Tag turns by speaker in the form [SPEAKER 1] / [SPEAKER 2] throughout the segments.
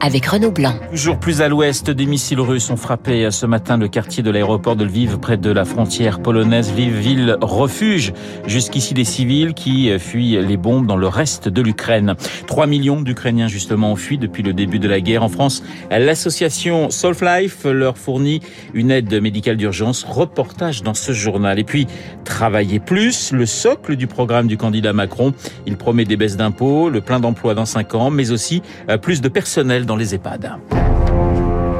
[SPEAKER 1] avec Renaud Blanc.
[SPEAKER 2] Toujours plus à l'ouest, des missiles russes ont frappé ce matin le quartier de l'aéroport de Lviv près de la frontière polonaise. Lviv, ville refuge jusqu'ici des civils qui fuient les bombes dans le reste de l'Ukraine. 3 millions d'Ukrainiens justement ont fui depuis le début de la guerre. En France, l'association Solf Life leur fournit une aide médicale d'urgence. Reportage dans ce journal. Et puis, travailler plus, le socle du programme du candidat Macron. Il promet des baisses d'impôts, le plein d'emploi dans 5 ans, mais aussi plus de personnel dans les EHPAD.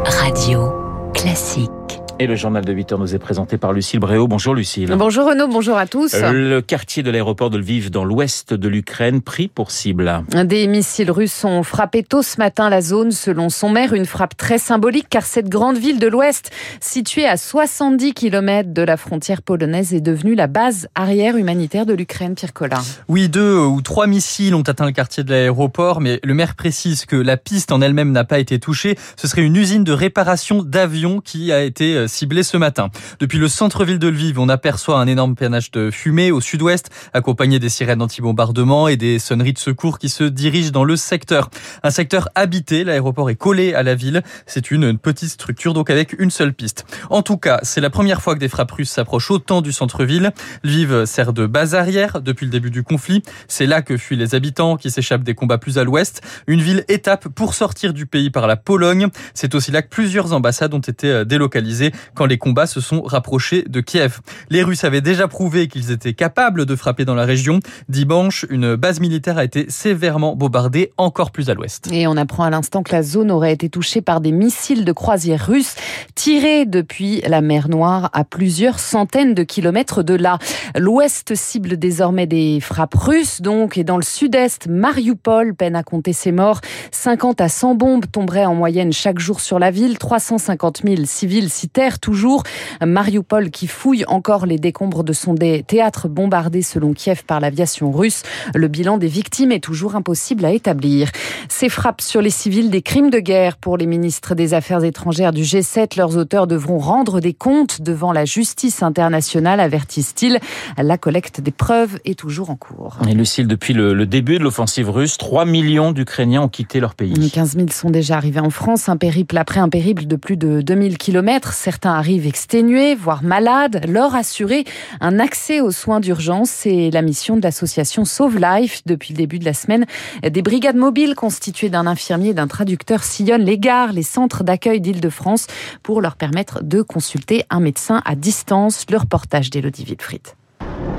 [SPEAKER 1] Radio classique.
[SPEAKER 2] Et le journal de 8 heures nous est présenté par Lucille Bréau. Bonjour Lucille.
[SPEAKER 3] Bonjour Renaud, bonjour à tous.
[SPEAKER 2] Le quartier de l'aéroport de Lviv dans l'ouest de l'Ukraine pris pour cible.
[SPEAKER 3] Des missiles russes ont frappé tôt ce matin la zone selon son maire. Une frappe très symbolique car cette grande ville de l'ouest, située à 70 km de la frontière polonaise, est devenue la base arrière humanitaire de l'Ukraine, Pierre Collin.
[SPEAKER 4] Oui, deux ou trois missiles ont atteint le quartier de l'aéroport, mais le maire précise que la piste en elle-même n'a pas été touchée. Ce serait une usine de réparation d'avions qui a été ciblé ce matin. Depuis le centre-ville de Lviv, on aperçoit un énorme panache de fumée au sud-ouest, accompagné des sirènes anti-bombardement et des sonneries de secours qui se dirigent dans le secteur. Un secteur habité, l'aéroport est collé à la ville. C'est une petite structure, donc avec une seule piste. En tout cas, c'est la première fois que des frappes russes s'approchent autant du centre-ville. Lviv sert de base arrière depuis le début du conflit. C'est là que fuient les habitants qui s'échappent des combats plus à l'ouest. Une ville étape pour sortir du pays par la Pologne. C'est aussi là que plusieurs ambassades ont été délocalisées quand les combats se sont rapprochés de Kiev. Les Russes avaient déjà prouvé qu'ils étaient capables de frapper dans la région. Dimanche, une base militaire a été sévèrement bombardée encore plus à l'ouest.
[SPEAKER 3] Et on apprend à l'instant que la zone aurait été touchée par des missiles de croisière russes tirés depuis la mer Noire à plusieurs centaines de kilomètres de là. L'ouest cible désormais des frappes russes donc et dans le sud-est, Mariupol peine à compter ses morts. 50 à 100 bombes tomberaient en moyenne chaque jour sur la ville. 350 000 civils s'y toujours. Mariupol qui fouille encore les décombres de son théâtre bombardé selon Kiev par l'aviation russe. Le bilan des victimes est toujours impossible à établir. Ces frappes sur les civils, des crimes de guerre pour les ministres des Affaires étrangères du G7. Leurs auteurs devront rendre des comptes devant la justice internationale, avertissent-ils. La collecte des preuves est toujours en cours.
[SPEAKER 2] Et Lucille, depuis le, début de l'offensive russe, 3 millions d'Ukrainiens ont quitté leur pays.
[SPEAKER 3] 15 000 sont déjà arrivés en France, un périple après un périple de plus de 2000 km. Certains arrivent exténués, voire malades, leur assurer un accès aux soins d'urgence. C'est la mission de l'association Sauve Life. Depuis le début de la semaine, des brigades mobiles constituées d'un infirmier et d'un traducteur sillonnent les gares, les centres d'accueil d'Île-de-France pour leur permettre de consulter un médecin à distance. Le reportage d'Élodie Wilfried.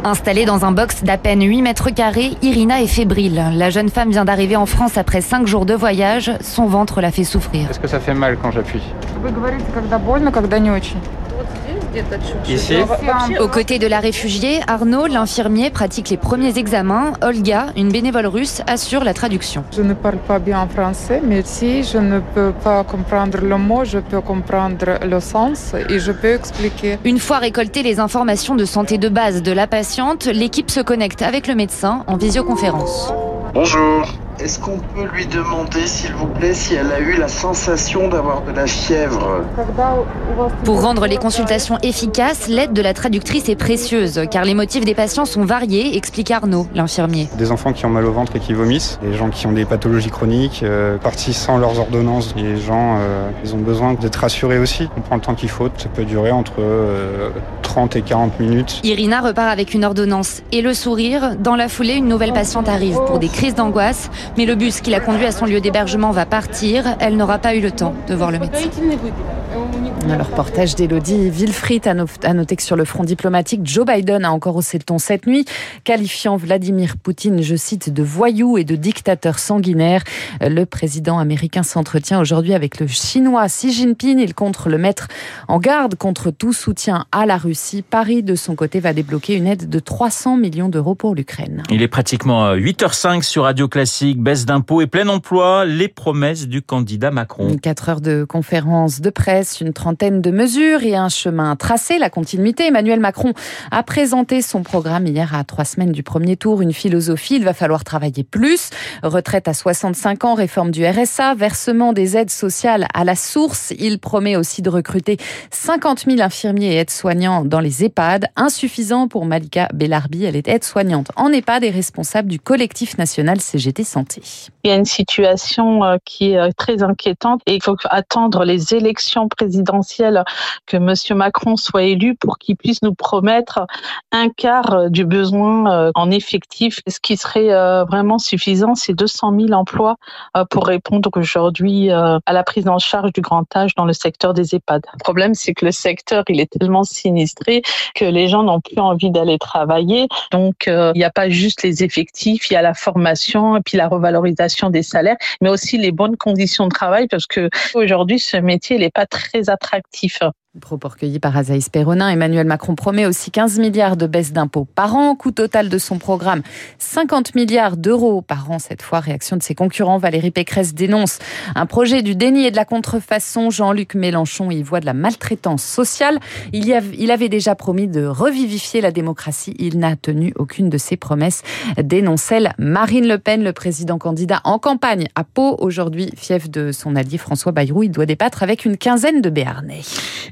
[SPEAKER 5] Installée dans un box d'à peine 8 mètres carrés, Irina est fébrile. La jeune femme vient d'arriver en France après 5 jours de voyage. Son ventre la fait souffrir.
[SPEAKER 6] Est-ce que ça fait mal quand j'appuie?
[SPEAKER 5] Ici. Aux côtés de la réfugiée, Arnaud, l'infirmier, pratique les premiers examens. Olga, une bénévole russe, assure la traduction.
[SPEAKER 7] Je ne parle pas bien français, mais si je ne peux pas comprendre le mot, je peux comprendre le sens et je peux expliquer.
[SPEAKER 5] Une fois récoltées les informations de santé de base de la patiente, l'équipe se connecte avec le médecin en visioconférence.
[SPEAKER 8] Bonjour. Est-ce qu'on peut lui demander, s'il vous plaît, si elle a eu la sensation d'avoir de la fièvre?
[SPEAKER 5] Pour rendre les consultations efficaces, l'aide de la traductrice est précieuse, car les motifs des patients sont variés, explique Arnaud, l'infirmier.
[SPEAKER 6] Des enfants qui ont mal au ventre et qui vomissent, des gens qui ont des pathologies chroniques, euh, partis sans leurs ordonnances. Les gens, euh, ils ont besoin d'être rassurés aussi. On prend le temps qu'il faut, ça peut durer entre euh, 30 et 40 minutes.
[SPEAKER 5] Irina repart avec une ordonnance et le sourire. Dans la foulée, une nouvelle patiente arrive pour des crises d'angoisse. Mais le bus qui l'a conduit à son lieu d'hébergement va partir. Elle n'aura pas eu le temps de voir le médecin.
[SPEAKER 3] Le reportage d'Elodie Wilfried a noté que sur le front diplomatique, Joe Biden a encore haussé le ton cette nuit, qualifiant Vladimir Poutine, je cite, de voyou et de dictateur sanguinaire. Le président américain s'entretient aujourd'hui avec le chinois Xi Jinping. Il compte le mettre en garde contre tout soutien à la Russie. Paris, de son côté, va débloquer une aide de 300 millions d'euros pour l'Ukraine.
[SPEAKER 2] Il est pratiquement 8h05 sur Radio Classique, baisse d'impôts et plein emploi, les promesses du candidat Macron.
[SPEAKER 3] 4 heures de conférence de presse une trentaine de mesures et un chemin tracé, la continuité. Emmanuel Macron a présenté son programme hier à trois semaines du premier tour. Une philosophie, il va falloir travailler plus. Retraite à 65 ans, réforme du RSA, versement des aides sociales à la source. Il promet aussi de recruter 50 000 infirmiers et aides-soignants dans les EHPAD. Insuffisant pour Malika Bellarbi. Elle est aide-soignante en EHPAD et responsable du collectif national CGT Santé.
[SPEAKER 9] Il y a une situation euh, qui est euh, très inquiétante et il faut attendre les élections présidentielles que Monsieur Macron soit élu pour qu'il puisse nous promettre un quart euh, du besoin en effectif. Ce qui serait vraiment suffisant, c'est 200 000 emplois pour répondre aujourd'hui à la prise en charge du grand âge dans le secteur des EHPAD. Le problème, c'est que le secteur, il est tellement sinistré que les gens n'ont plus envie d'aller travailler. Donc, il n'y a pas juste les effectifs, il y a la formation et puis la revalorisation des salaires, mais aussi les bonnes conditions de travail parce que aujourd'hui, ce métier n'est pas très attractif.
[SPEAKER 3] Propos recueillis par Azaïs Perronin. Emmanuel Macron promet aussi 15 milliards de baisse d'impôts par an. Coût total de son programme, 50 milliards d'euros par an. Cette fois, réaction de ses concurrents. Valérie Pécresse dénonce un projet du déni et de la contrefaçon. Jean-Luc Mélenchon y voit de la maltraitance sociale. Il, avait déjà promis de revivifier la démocratie. Il n'a tenu aucune de ses promesses. Dénonce-elle Marine Le Pen, le président candidat en campagne à Pau. Aujourd'hui, fief de son allié François Bayrou. Il doit débattre avec une quinzaine de Béarnais.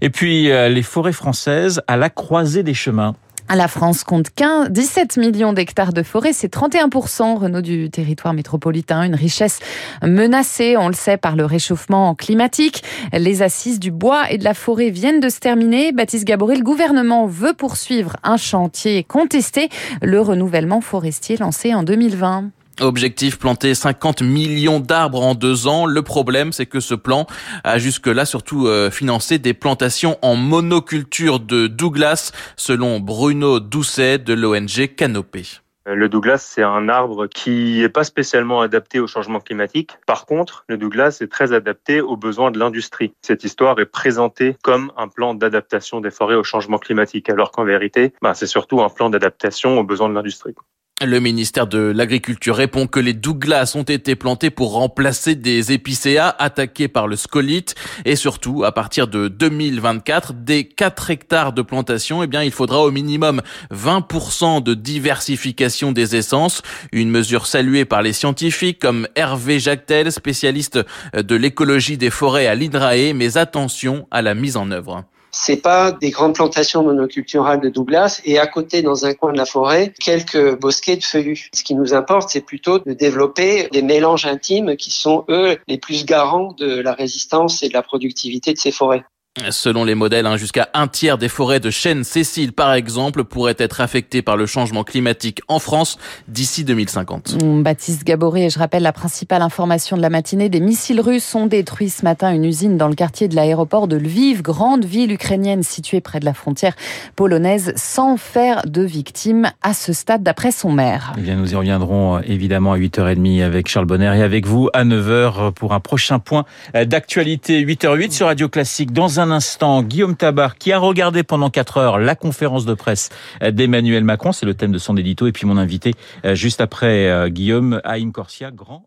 [SPEAKER 2] Puis euh, les forêts françaises à la croisée des chemins.
[SPEAKER 3] La France compte 15, 17 millions d'hectares de forêts, c'est 31% Renault du territoire métropolitain, une richesse menacée, on le sait, par le réchauffement climatique. Les assises du bois et de la forêt viennent de se terminer. Baptiste Gabory, le gouvernement veut poursuivre un chantier contesté, le renouvellement forestier lancé en 2020.
[SPEAKER 10] Objectif planter 50 millions d'arbres en deux ans. Le problème, c'est que ce plan a jusque-là surtout euh, financé des plantations en monoculture de Douglas, selon Bruno Doucet de l'ONG Canopée.
[SPEAKER 11] Euh, le Douglas, c'est un arbre qui n'est pas spécialement adapté au changement climatique. Par contre, le Douglas est très adapté aux besoins de l'industrie. Cette histoire est présentée comme un plan d'adaptation des forêts au changement climatique, alors qu'en vérité, bah, c'est surtout un plan d'adaptation aux besoins de l'industrie.
[SPEAKER 10] Le ministère de l'Agriculture répond que les Douglas ont été plantés pour remplacer des épicéas attaqués par le scolite. Et surtout à partir de 2024 des 4 hectares de plantation, eh bien il faudra au minimum 20% de diversification des essences, une mesure saluée par les scientifiques comme Hervé Jactel, spécialiste de l'écologie des forêts à l'INRAE, mais attention à la mise en œuvre
[SPEAKER 12] c'est pas des grandes plantations monoculturales de Douglas et à côté, dans un coin de la forêt, quelques bosquets de feuillus. Ce qui nous importe, c'est plutôt de développer des mélanges intimes qui sont, eux, les plus garants de la résistance et de la productivité de ces forêts.
[SPEAKER 10] Selon les modèles, hein, jusqu'à un tiers des forêts de chênes Cécile, par exemple, pourraient être affectées par le changement climatique en France d'ici 2050.
[SPEAKER 3] Baptiste Gabory, et je rappelle la principale information de la matinée, des missiles russes ont détruit ce matin une usine dans le quartier de l'aéroport de Lviv, grande ville ukrainienne située près de la frontière polonaise, sans faire de victimes à ce stade, d'après son maire.
[SPEAKER 2] Eh bien, nous y reviendrons euh, évidemment à 8h30 avec Charles Bonner et avec vous à 9h pour un prochain point euh, d'actualité. 8h08 sur Radio Classique. Dans un instant Guillaume Tabar qui a regardé pendant 4 heures la conférence de presse d'Emmanuel Macron. C'est le thème de son édito. Et puis mon invité, euh, juste après euh, Guillaume, Haïm Corsia, grand